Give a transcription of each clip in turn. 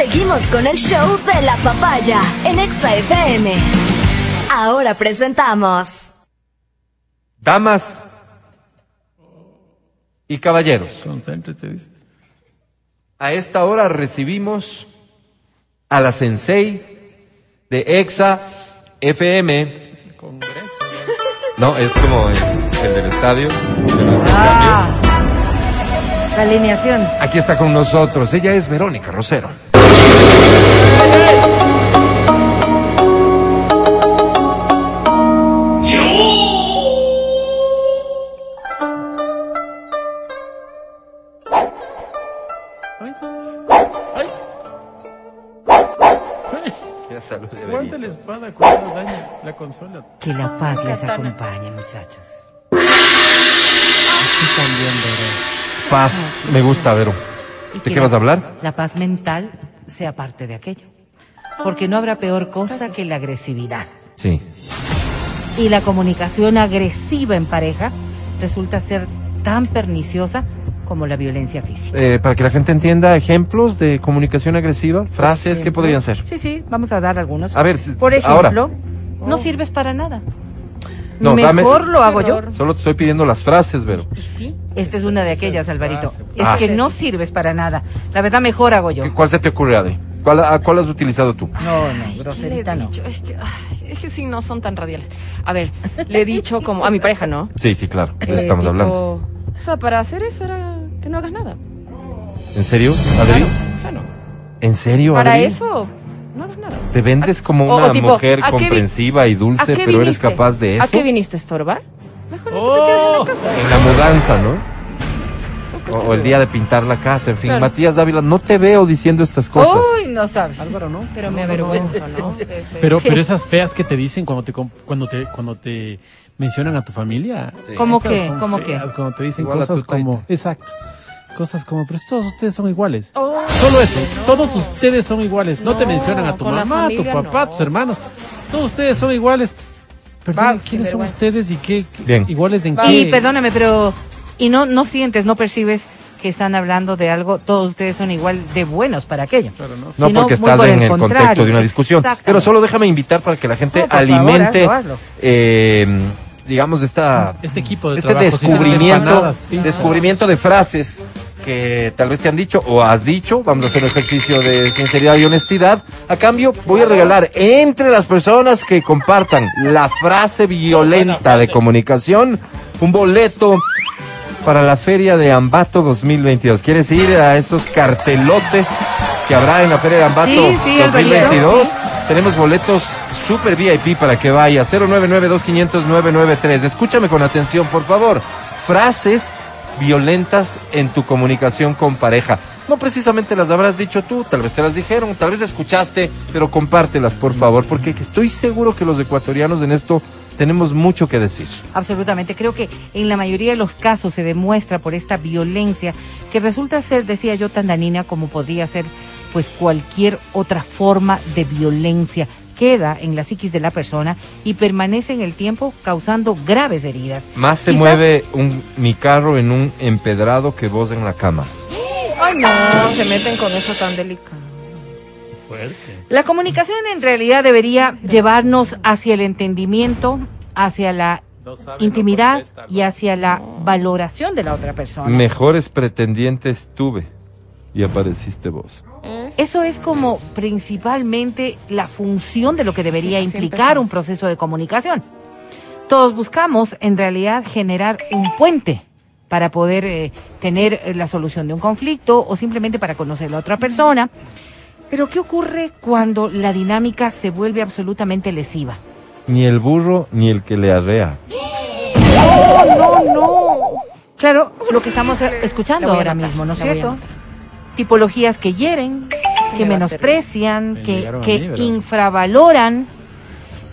Seguimos con el show de la papaya en Exa FM. Ahora presentamos. Damas y caballeros. A esta hora recibimos a la sensei de Exa FM. No, es como el, el del estadio. del Ah, la alineación. Aquí está con nosotros. Ella es Verónica Rosero. Aguanta la espada cuando daña la consola. Que la paz les acompañe, muchachos. Aquí también, Vero. Paz, me gusta, Vero. ¿De qué la- vas a hablar? La paz mental sea parte de aquello. Porque no habrá peor cosa que la agresividad. Sí. Y la comunicación agresiva en pareja resulta ser tan perniciosa como la violencia física. Eh, para que la gente entienda, ejemplos de comunicación agresiva, frases, ¿qué Ejemplo. podrían ser? Sí, sí, vamos a dar algunos. A ver, Por ahora. ejemplo, no sirves para nada. No, dame- Mejor lo hago yo. Solo te estoy pidiendo las frases, Vero. Esta es una de aquellas, Alvarito. Es Ah. que no sirves para nada. La verdad, mejor hago yo. ¿Qué- ¿Cuál se te ocurre, Adri? ¿Cuál, a cuál has utilizado tú? No, no, ¿Qué le groserita he no. dicho? Es que, ay, es que sí, no son tan radiales. A ver, le he dicho como a mi pareja, ¿no? Sí, sí, claro. de eso Eh, estamos tipo, hablando. O sea, para hacer eso era que no hagas nada. ¿En serio, Adri? Claro, claro. ¿En serio, Para Adri? eso, no hagas nada. ¿Te vendes como O- una o tipo, mujer ¿a qué vi- comprensiva y ¿A dulce, pero eres viniste? capaz de eso? ¿A qué viniste a estorbar? Mejor no te Oh. quedes en la casa. En la mudanza, ¿no? O, o el día de pintar la casa, en fin. Claro. Matías Dávila, no te veo diciendo estas cosas. Uy, no sabes. Álvaro, ¿no? Pero me avergüenzo, ¿no? Pero, pero esas feas que te dicen cuando te, cuando te, cuando te mencionan a tu familia. ¿Cómo qué? ¿Cómo feas, qué? Cuando te dicen Igual cosas como, exacto. Cosas como, pero todos ustedes son iguales. Oh, Solo eso, todos ustedes son iguales. No, te mencionan a tu mamá, a tu papá, a no. tus hermanos. Todos ustedes son iguales. Perdón, Va, ¿quiénes son ustedes y qué? qué- Bien. ¿Iguales en Va. qué? Y perdóname, pero. Y no, no sientes, no percibes que están hablando de algo, todos ustedes son igual de buenos para aquello. Claro, ¿no? Porque estás por en el contexto de una discusión. Pero solo déjame invitar para que la gente No, por favor, alimente, hazlo, hazlo. eh, digamos, esta, Este equipo de este trabajo, descubrimiento, descubrimiento de frases que tal vez te han dicho o has dicho. Vamos a hacer un ejercicio de sinceridad y honestidad. A cambio, voy a regalar entre las personas que compartan la frase violenta de comunicación un boleto para la feria de Ambato 2022. ¿Quieres ir a estos cartelotes que habrá en la feria de Ambato Sí, sí, el 2022? boleto, sí. Tenemos boletos super VIP para que vaya. 099-2500-993. Escúchame con atención, por favor. Frases violentas en tu comunicación con pareja. No precisamente las habrás dicho tú, tal vez te las dijeron, tal vez escuchaste, pero compártelas, por favor, porque estoy seguro que los ecuatorianos en esto tenemos mucho que decir. Absolutamente. Creo que en la mayoría de los casos se demuestra por esta violencia que resulta ser, decía yo, tan dañina como podría ser pues cualquier otra forma de violencia. Queda en la psiquis de la persona y permanece en el tiempo causando graves heridas. Más se Quizás- mueve un, mi carro en un empedrado que vos en la cama. Ay, no, se meten con eso tan delicado. Fuerte. La comunicación en realidad debería llevarnos hacia el entendimiento, hacia la intimidad y hacia la valoración de la otra persona. Mejores pretendientes tuve y apareciste vos. Es- Eso es como principalmente la función de lo que debería implicar un proceso de comunicación. Todos buscamos en realidad generar un puente para poder eh, tener eh, la solución de un conflicto o simplemente para conocer a la otra persona. Pero ¿qué ocurre cuando la dinámica se vuelve absolutamente lesiva? Ni el burro ni el que le arrea. Claro, lo que estamos escuchando ahora mismo, ¿no es cierto? Tipologías que hieren, que me menosprecian, Me que, que infravaloran,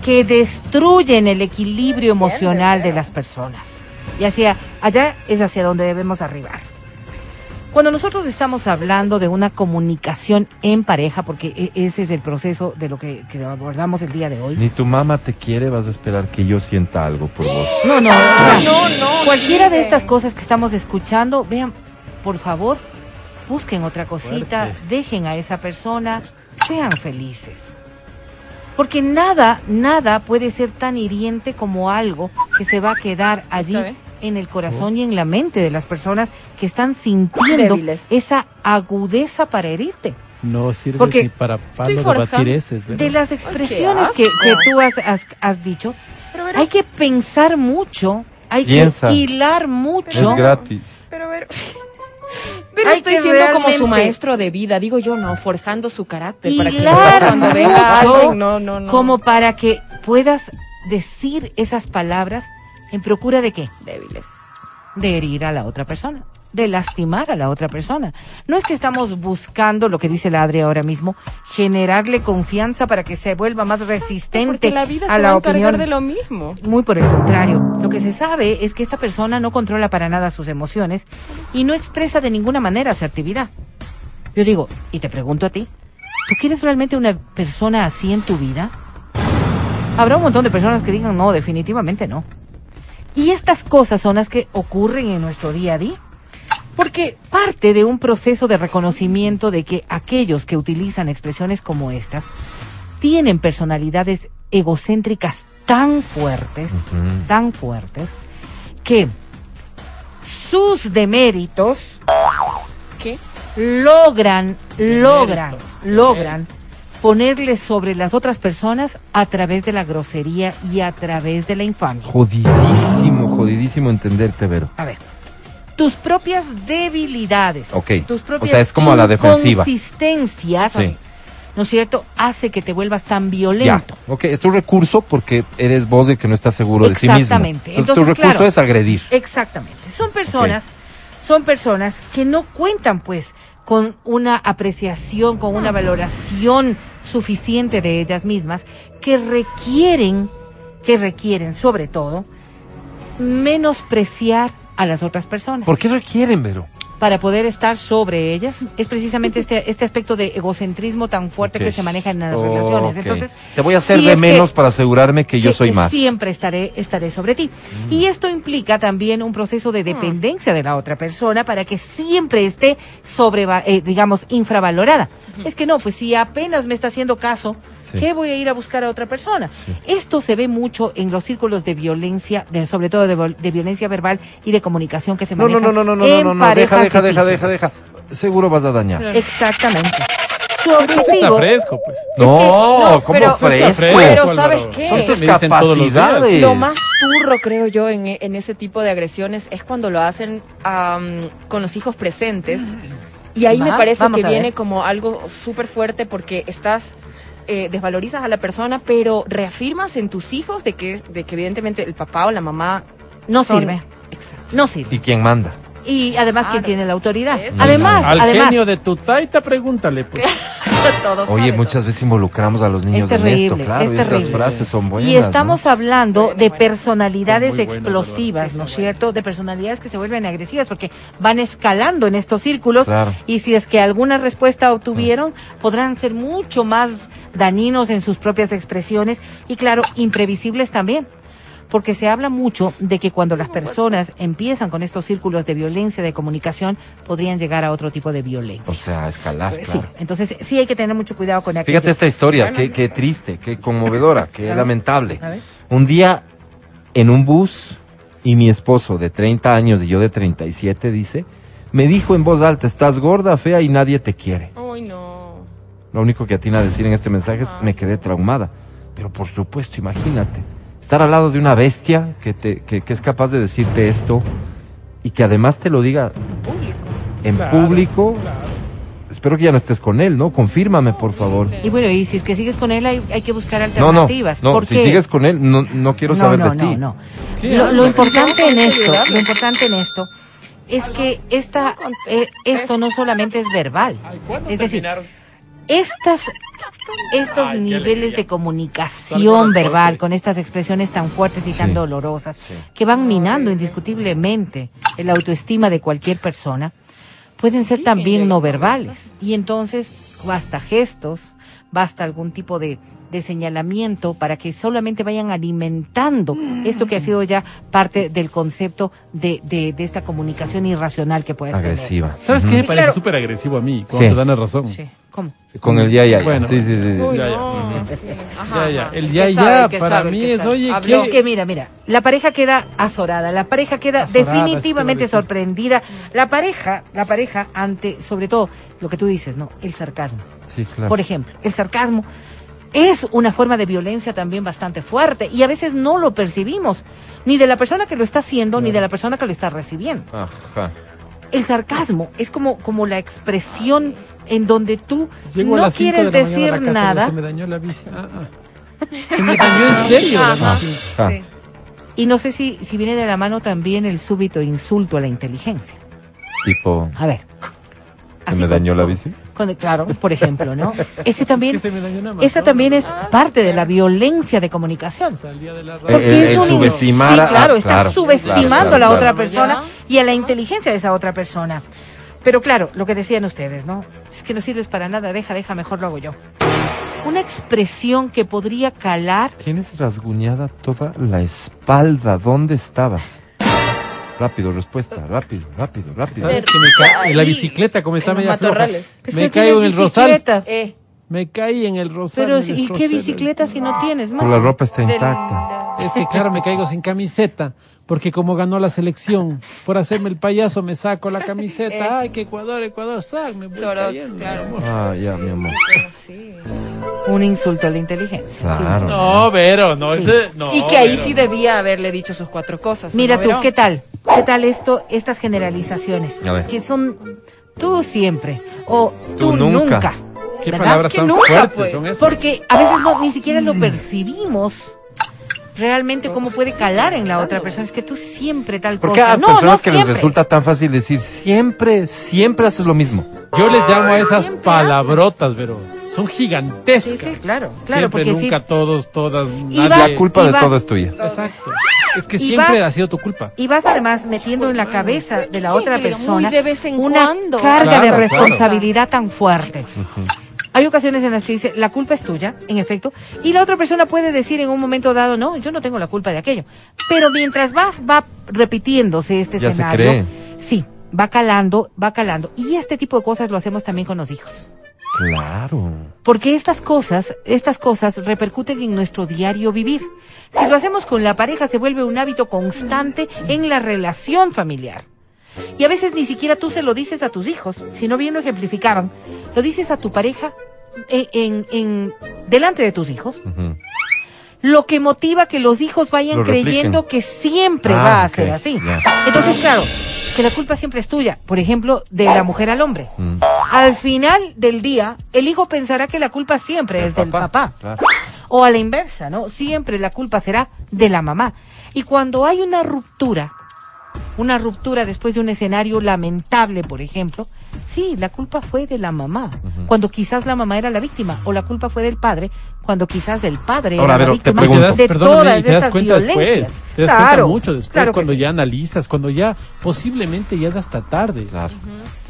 que destruyen el equilibrio emocional de las personas. Y hacia allá es hacia donde debemos arribar. Cuando nosotros estamos hablando de una comunicación en pareja, porque e- ese es el proceso de lo que, que abordamos el día de hoy. Ni tu mamá te quiere, vas a esperar que yo sienta algo por vos. No, no, o sea, no, no, cualquiera de estas cosas que estamos escuchando, vean, por favor, busquen otra cosita, Fuerte. dejen a esa persona, sean felices. Porque nada, nada puede ser tan hiriente como algo que se va a quedar allí ¿Sabe? En el corazón y en la mente de las personas que están sintiendo Débiles. esa agudeza para herirte. No sirve Porque ni para palo de las expresiones que, que tú has, has- has dicho, hay que pensar mucho, hay Piensa. que hilar mucho. Es gratis. pero ver. Pero Hay estoy siendo como su maestro de vida, digo yo, no, forjando su carácter para que hilar cuando venga mucho alguien, no, no, no. como para que puedas decir esas palabras en procura de qué? débiles. De herir a la otra persona, de lastimar a la otra persona. No es que estamos buscando, lo que dice la Adri ahora mismo, generarle confianza para que se vuelva más resistente la vida a se la va a encargar opinión. de lo mismo. Muy por el contrario. Lo que se sabe es que esta persona no controla para nada sus emociones y no expresa de ninguna manera asertividad. Yo digo, y te pregunto a ti, ¿tú quieres realmente una persona así en tu vida? Habrá un montón de personas que digan, no, definitivamente no. Y estas cosas son las que ocurren en nuestro día a día. Porque parte de un proceso de reconocimiento de que aquellos que utilizan expresiones como estas tienen personalidades egocéntricas tan fuertes, tan fuertes, que sus deméritos ¿Qué? logran, logran, Deméritos, logran ponerles sobre las otras personas a través de la grosería y a través de la infamia. Jodidísimo, jodidísimo entenderte, Vero. A ver, tus propias debilidades, Ok. tus O propias sea, es como a la defensiva. inconsistencias, Sí. ¿no es cierto? Hace que te vuelvas tan Ya. violento. Ok, es tu recurso porque eres vos el que no está seguro de sí mismo. Exactamente. Entonces, tu recurso claro. es agredir. Exactamente. Son personas, son personas que no cuentan pues con una apreciación, con una valoración suficiente de ellas mismas, que requieren, que requieren sobre todo, menospreciar a las otras personas ¿Por qué requieren, Vero? Para poder estar sobre ellas. Es precisamente este, este aspecto de egocentrismo tan fuerte que se maneja en las relaciones. Entonces, te voy a hacer de que- menos para asegurarme que yo soy que más. Mm. Siempre estaré, estaré sobre ti. Y esto implica también un proceso de dependencia de la otra persona para que siempre esté sobre, eh, digamos, infravalorada. Es que no, pues si apenas me está haciendo caso, Sí. ¿qué voy a ir a buscar a otra persona? Esto se ve mucho en los círculos de violencia, de, sobre todo de, de violencia verbal y de comunicación que se No, manejan no, no, no, no, en no, no, no, deja, deja, deja, deja, deja. Seguro vas a dañar. Exactamente. Su ese está objetivo fresco, pues. No, no, ¿cómo pero- fresco? fresco, Pero. ¿sabes qué? Son días. capacidades. Lo más turro, creo yo, en, en ese tipo de agresiones es cuando lo hacen am, con los hijos presentes. Y ahí me parece vamos que viene como algo súper fuerte porque estás, eh, desvalorizas a la persona, pero reafirmas en tus hijos de que, de que evidentemente el papá o la mamá No son- sirve. Exacto. No sirve. ¿Y quién manda? Y además, ¿quién tiene la autoridad? Eso. Además, Al además. genio de tu taita, pregúntale, pues. Todos Oye, muchas veces involucramos a los niños Es en terrible, esto, claro. es y estas frases son buenas. y estamos ¿no? hablando Bueno, de personalidades explosivas, ¿no es cierto? De personalidades que se vuelven agresivas porque van escalando en estos círculos Claro. y si es que alguna respuesta obtuvieron, podrán ser mucho más dañinos en sus propias expresiones y claro, imprevisibles también. Porque se habla mucho de que cuando las personas empiezan con estos círculos de violencia de comunicación, podrían llegar a otro tipo de violencia. O sea, escalar, Sí, claro. entonces sí hay que tener mucho cuidado con aquello. Fíjate esta historia, qué, qué triste, qué conmovedora, qué lamentable. Un día en un bus y mi esposo de 30 años y yo de 37 dice, me dijo en voz alta, estás gorda, fea y nadie te quiere. Uy, no. Lo único que atina a decir en este mensaje es, me quedé traumada. Pero por supuesto, imagínate, estar al lado de una bestia que, te, que, que es capaz de decirte esto y que además te lo diga Público. en Claro, público. claro. Espero que ya no estés con él, ¿no? Confírmame, por favor. Y bueno, y si es que sigues con él, hay, hay que buscar No, no, alternativas. no, ¿Por si qué? sigues con él, no, no quiero no, saber no, de ti. no, no. Lo, lo no, importante en no, esto, lo importante en esto es que esta, eh, esto no solamente es verbal. Ay, ¿cuándo Es decir? Estas, estos Ay, niveles de comunicación verbal con estas expresiones tan fuertes y tan dolorosas Sí. que van minando indiscutiblemente el autoestima de cualquier persona, pueden ser Sí, también no verbales. Y entonces basta gestos, basta algún tipo de de señalamiento para que solamente vayan alimentando esto que ha sido ya parte del concepto de, de, de esta comunicación irracional que puedes Agresiva. ¿Sabes qué? Me parece claro- súper agresivo a mí, cuando Sí. te dan la razón. Sí. ¿Cómo? Con el ya, ya, ya. Bueno. Sí, sí, sí. sí. Uy, Ya, ya. no, Ujú. sí. Ajá, Ya, ya. ajá. El que ya, sabe, ya, que para sabe, mí que es, oye, Habló. Es que mira, mira, la pareja queda azorada, la pareja queda Azorada, definitivamente que sorprendida. La pareja, la pareja ante, sobre todo, lo que tú dices, ¿no? El sarcasmo. Sí, claro. Por ejemplo, el sarcasmo es una forma de violencia también bastante fuerte y a veces no lo percibimos, ni de la persona que lo está haciendo, ni de la persona que lo está recibiendo. Ajá. El sarcasmo es como, como la expresión en donde tú Llego no quieres de decir casa, nada Se me dañó la bici. Ah, ah. Se me dañó en serio. la Ajá. Sí. y no sé si, si viene de la mano también el súbito insulto a la inteligencia. Tipo, A ver. ¿Se Así me con- dañó la bici? con- claro, por ejemplo, ¿no? Ese también, Que se me dañó nada más, esa ¿no? también es parte de la violencia de comunicación. Radio. Porque el- es un- subestimar Sí, claro, ah, estás claro, subestimando claro, a la claro, otra persona y a la inteligencia de esa otra persona. Pero claro, lo que decían ustedes, ¿no? Es que no sirves para nada, deja, deja, mejor lo hago yo. Una expresión que podría calar. Tienes rasguñada toda la espalda. ¿Dónde estabas? Rápido, respuesta. Rápido, rápido, rápido. ¿Sabes que me ca- en la bicicleta, como está En los media floja, matorrales. Me caigo en el rosal. bicicleta. Eh, Me caí en el rosal. Pero, me si- ¿y destrocé qué el- bicicleta si no tienes, Pero man? la ropa está intacta. Es que claro, me caigo sin camiseta, porque como ganó la selección, por hacerme el payaso me saco la camiseta. Ay, que Ecuador, Ecuador, sac, me voy Sorox, cayendo, claro. amor. Ah, ya, mi amor. Un insulto a la inteligencia. Claro. No, Vero, no, Sí. ese, no. y que ahí sí debía haberle dicho sus cuatro cosas. Mira ¿no, tú, Vero? ¿qué tal? ¿Qué tal esto, estas generalizaciones? A ver. Que son tú siempre o tú, Tú nunca. nunca. ¿Qué ¿verdad? palabras Que tan nunca, fuertes pues. son esas? Porque a veces no, ni siquiera lo percibimos realmente cómo puede calar en la otra persona. Es que tú siempre tal ¿Por qué cosa. a no, personas no que siempre. les resulta tan fácil decir siempre, siempre haces lo mismo? Yo les llamo a esas Siempre palabrotas, Vero. Son gigantescas. Sí, sí, claro, claro, Siempre, porque nunca, sí. todos, todas, Y nadie. vas- La culpa de vas- todo es tuya. Exacto. Es que Y siempre vas- ha sido tu culpa. Y vas además metiendo en la cabeza de la otra persona muy de vez en una cuando. carga Claro, de claro. responsabilidad tan fuerte. Hay ocasiones en las que dice, la culpa es tuya, en efecto, y la otra persona puede decir en un momento dado, no, yo no tengo la culpa de aquello. Pero mientras vas, va repitiéndose este Ya se escenario, cree. sí, va calando, va calando. Y este tipo de cosas lo hacemos también con los hijos. Claro. Porque estas cosas, estas cosas repercuten en nuestro diario vivir. Si lo hacemos con la pareja, se vuelve un hábito constante en la relación familiar. Y a veces ni siquiera tú se lo dices a tus hijos, si no bien lo ejemplificaban, lo dices a tu pareja en, en, en- delante de tus hijos. Lo que motiva que los hijos vayan Lo creyendo que siempre Ah, va a ser así. Entonces, claro, es que la culpa siempre es tuya, por ejemplo, de la mujer al hombre. Mm. Al final del día, el hijo pensará que la culpa siempre es del papá. Claro. O a la inversa, ¿no? Siempre la culpa será de la mamá. Y cuando hay una ruptura, una ruptura después de un escenario lamentable, por ejemplo, sí, la culpa fue de la mamá, cuando quizás la mamá era la víctima, o la culpa fue del padre, cuando quizás el padre Ahora, era la víctima pregunto. Te das, de todas y te das estas cuenta después. violencias. Te das Claro, cuenta mucho después, claro cuando sí. ya analizas, cuando ya posiblemente ya es hasta tarde. Claro.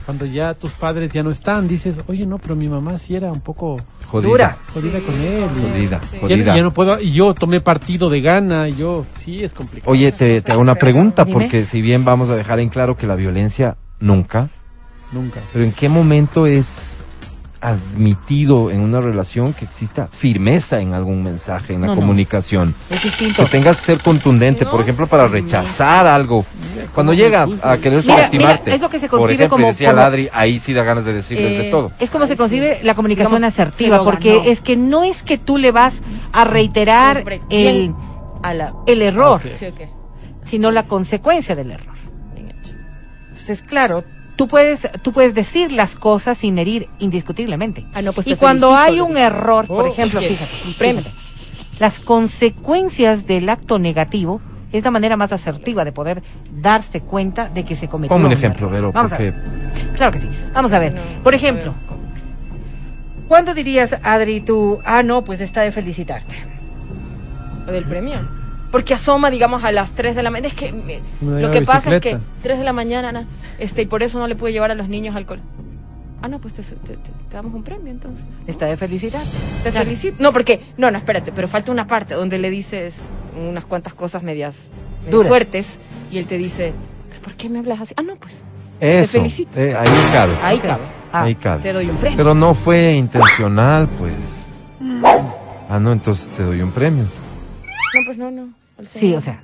Cuando ya tus padres ya no están, dices, oye, no, pero mi mamá sí era un poco Jodida. Dura. jodida con él. y- Jodida, Ya, jodida. ya no puedo, y yo tomé partido de gana, y yo, sí, es complicado. Oye, te, te hago una pregunta, Dime. porque si bien vamos a dejar en claro que la violencia nunca, Nunca. pero ¿en qué momento es admitido en una relación que exista firmeza en algún mensaje, en la No, no. comunicación? Es distinto. Que tengas que ser contundente, por ejemplo, para rechazar algo. Cuando llega a querer Mira, subestimarte. mira, es lo que se por concibe ejemplo, y como- decía como- Ladri, ahí sí da ganas de decirles de Eh, todo. Es como se concibe la comunicación Digamos, asertiva, porque ganó. es que no es que tú le vas a reiterar Hombre, el, bien a la... el error, sino la consecuencia del error. Entonces, claro, tú puedes, tú puedes decir las cosas sin herir indiscutiblemente. Ah, no, pues y cuando felicito, hay un error, por Oh, ejemplo, fíjate, las consecuencias del acto negativo es la manera más asertiva de poder darse cuenta de que se cometió Ponme un un ejemplo, error. Vero, Vamos a porque ver. Claro que sí. Vamos a ver. No, Por a ejemplo. ¿cuándo dirías, Adri, tú, ah, no, pues está de felicitarte? ¿O del premio? Porque asoma, digamos, a las 3 de la mañana. Es que me- Me lo que pasa es que bicicleta. 3 de la mañana, na, este, y por eso no le pude llevar a los niños al cole. Ah, no, pues te, te- te- te damos un premio entonces. Está de felicidad. Te Claro. felicito. No, porque, no, no, espérate, pero falta una parte donde le dices unas cuantas cosas medias, medias Duras. fuertes y él te dice, "¿Pero ¿por qué me hablas así? Ah, no, pues, Eso. felicito. eh, ahí cabe. ahí Ok. cabe. Ah, ahí cabe. Te doy un premio. Pero no fue intencional, pues. Ah, no, entonces te doy un premio. No, pues no, no. Sí, o sea,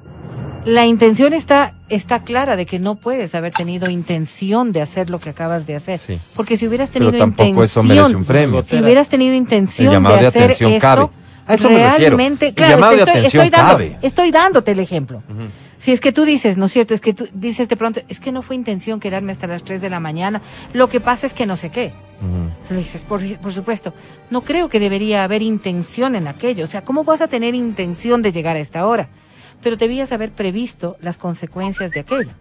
la intención está, está clara de que no puedes haber tenido intención de hacer lo que acabas de hacer. Sí. Porque si hubieras tenido Pero tampoco eso intención, merece un premio. si hubieras tenido intención El de de hacer atención esto, cabe. A eso me refiero. realmente, El claro, llamado te de estoy, atención estoy dando- cabe. estoy dándote el ejemplo. Si es que tú dices, ¿no es cierto? Es que tú dices de pronto, es que no fue intención quedarme hasta las 3 de la mañana, lo que pasa es que no sé qué. Entonces dices, por, por supuesto, no creo que debería haber intención en aquello. O sea, ¿cómo vas a tener intención de llegar a esta hora? Pero debías haber previsto las consecuencias de aquello.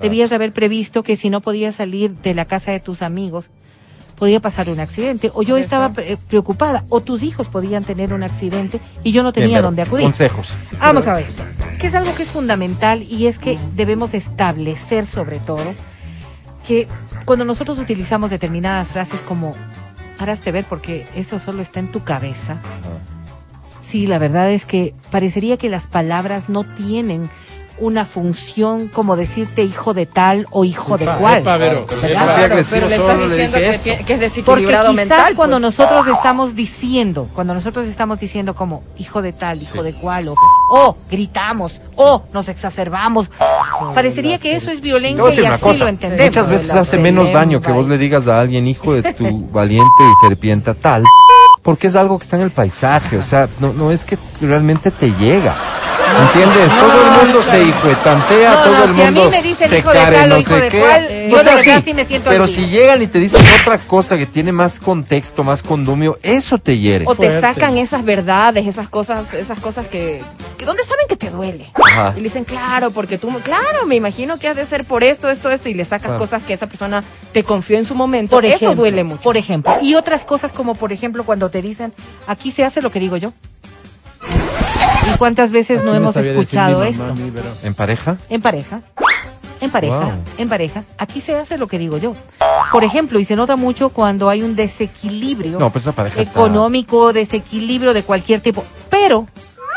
Debías haber previsto que si no podías salir de la casa de tus amigos, podía pasar un accidente. O yo estaba pre- preocupada. O tus hijos podían tener un accidente y yo no tenía dónde acudir. Consejos. Vamos a ver, que es algo que es fundamental y es que debemos establecer sobre todo que cuando nosotros utilizamos determinadas frases como haraste ver porque eso solo está en tu cabeza, sí, la verdad es que parecería que las palabras no tienen una función como decirte hijo de tal o hijo de cual. pero le estás diciendo que, que es Porque desequilibrado quizás mental. cuando pues. nosotros estamos diciendo, cuando nosotros estamos diciendo como hijo de tal, hijo Sí, de cual, o, sí. o gritamos, o nos exacerbamos, parecería que eso es violencia y así cosa. lo entendemos. Muchas veces La hace menos daño que vos le digas a alguien hijo de tu valiente y serpienta tal, porque es algo que está en el paisaje. O sea, no, no es que realmente te llega. ¿Entiendes? No, todo el mundo claro. se hijuetantea, No, todo no, el si a mí mundo me dicen se hijo de care, tal o no hijo sé de qué. cual, yo sea, de verdad sí, sí me siento pero así. si llegan y te dicen otra cosa que tiene más contexto, más condumio, eso te hiere. O te sacan esas verdades, esas cosas, esas cosas que, que ¿dónde saben que te duele? Ajá. Y le dicen, claro, porque tú, claro, me imagino que has de ser por esto, esto, esto, y le sacas Claro. cosas que esa persona te confió en su momento. Por Eso ejemplo, duele mucho. Por ejemplo, y otras cosas como por ejemplo cuando te dicen, aquí se hace lo que digo yo. ¿Y cuántas veces Así no hemos escuchado esto? mamá mí. ¿En pareja? En pareja. En pareja, Wow. en pareja. Aquí se hace lo que digo yo. Por ejemplo, y se nota mucho cuando hay un desequilibrio No, pues está- económico, desequilibrio de cualquier tipo. Pero,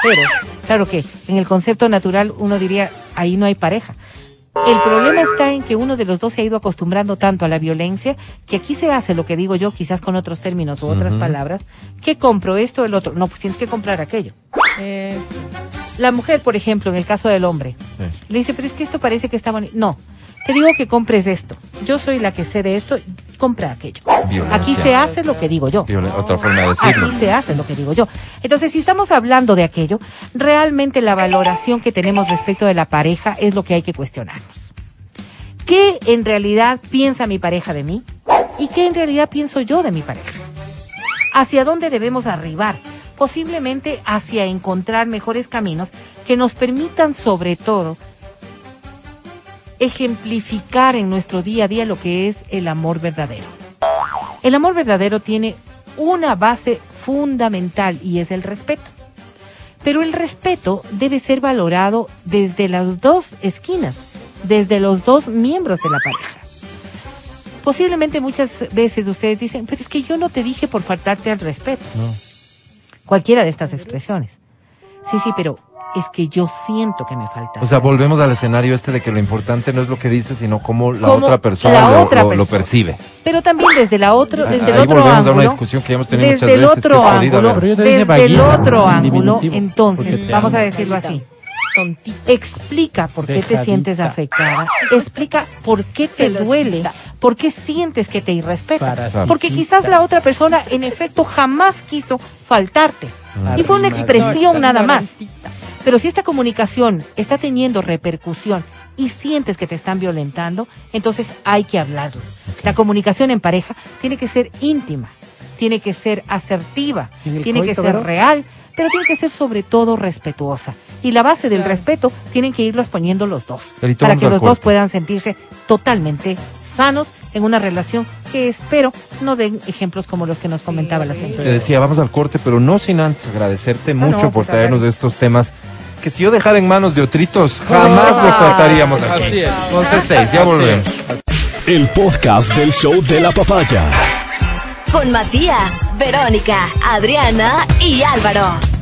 pero, claro que en el concepto natural uno diría, ahí no hay pareja. El problema está en que uno de los dos se ha ido acostumbrando tanto a la violencia que aquí se hace lo que digo yo, quizás con otros términos u otras palabras, que compro esto, el otro. No, pues tienes que comprar aquello. Es- La mujer, por ejemplo, en el caso del hombre, Sí. le dice, pero es que esto parece que está bonito. No, te digo que compres esto. Yo soy la que sé de esto, compra aquello. Violencia. Aquí se hace lo que digo yo. Violen- Otra forma de decirlo. Aquí se hace lo que digo yo. Entonces, si estamos hablando de aquello, realmente la valoración que tenemos respecto de la pareja es lo que hay que cuestionarnos. ¿Qué en realidad piensa mi pareja de mí? ¿Y qué en realidad pienso yo de mi pareja? ¿Hacia dónde debemos arribar? Posiblemente hacia encontrar mejores caminos que nos permitan sobre todo ejemplificar en nuestro día a día lo que es el amor verdadero. El amor verdadero tiene una base fundamental y es el respeto. Pero el respeto debe ser valorado desde las dos esquinas, desde los dos miembros de la pareja. Posiblemente muchas veces ustedes dicen, pero es que yo no te dije por faltarte al respeto. No. Cualquiera de estas expresiones. Sí, sí, pero es que yo siento que me falta. O sea, volvemos al escenario este de que lo importante no es lo que dices, sino cómo la Cómo otra persona, la lo, otra lo- lo persona. percibe. Pero también desde la otro, desde ahí el otro volvemos a ángulo. una discusión que ya hemos tenido desde muchas el veces, otro ángulo, desde el otro ángulo, entonces, vamos a decirlo así. Tontita. Explica por qué te sientes afectada. Explica por qué te Celosita. duele. ¿Por qué sientes que te irrespeta? Parasitita. Porque quizás la otra persona, en efecto, jamás quiso faltarte. Y fue una expresión nada más. Pero si esta comunicación está teniendo repercusión y sientes que te están violentando, entonces hay que hablarlo. La comunicación en pareja tiene que ser íntima, tiene que ser asertiva, ¿En el tiene que ser real, pero tiene que ser sobre todo respetuosa. Y la base del respeto tienen que irlos poniendo los dos, para que los dos puedan sentirse totalmente sanos en una relación que espero no den ejemplos como los que nos comentaba la señora. Te decía, vamos al corte, pero no sin antes agradecerte mucho no, por pues, traernos estos temas que si yo dejara en manos de otritos, jamás los trataríamos aquí. Así es. 11.6, ya volvemos. El podcast del show de la papaya. Con Matías, Verónica, Adriana y Álvaro.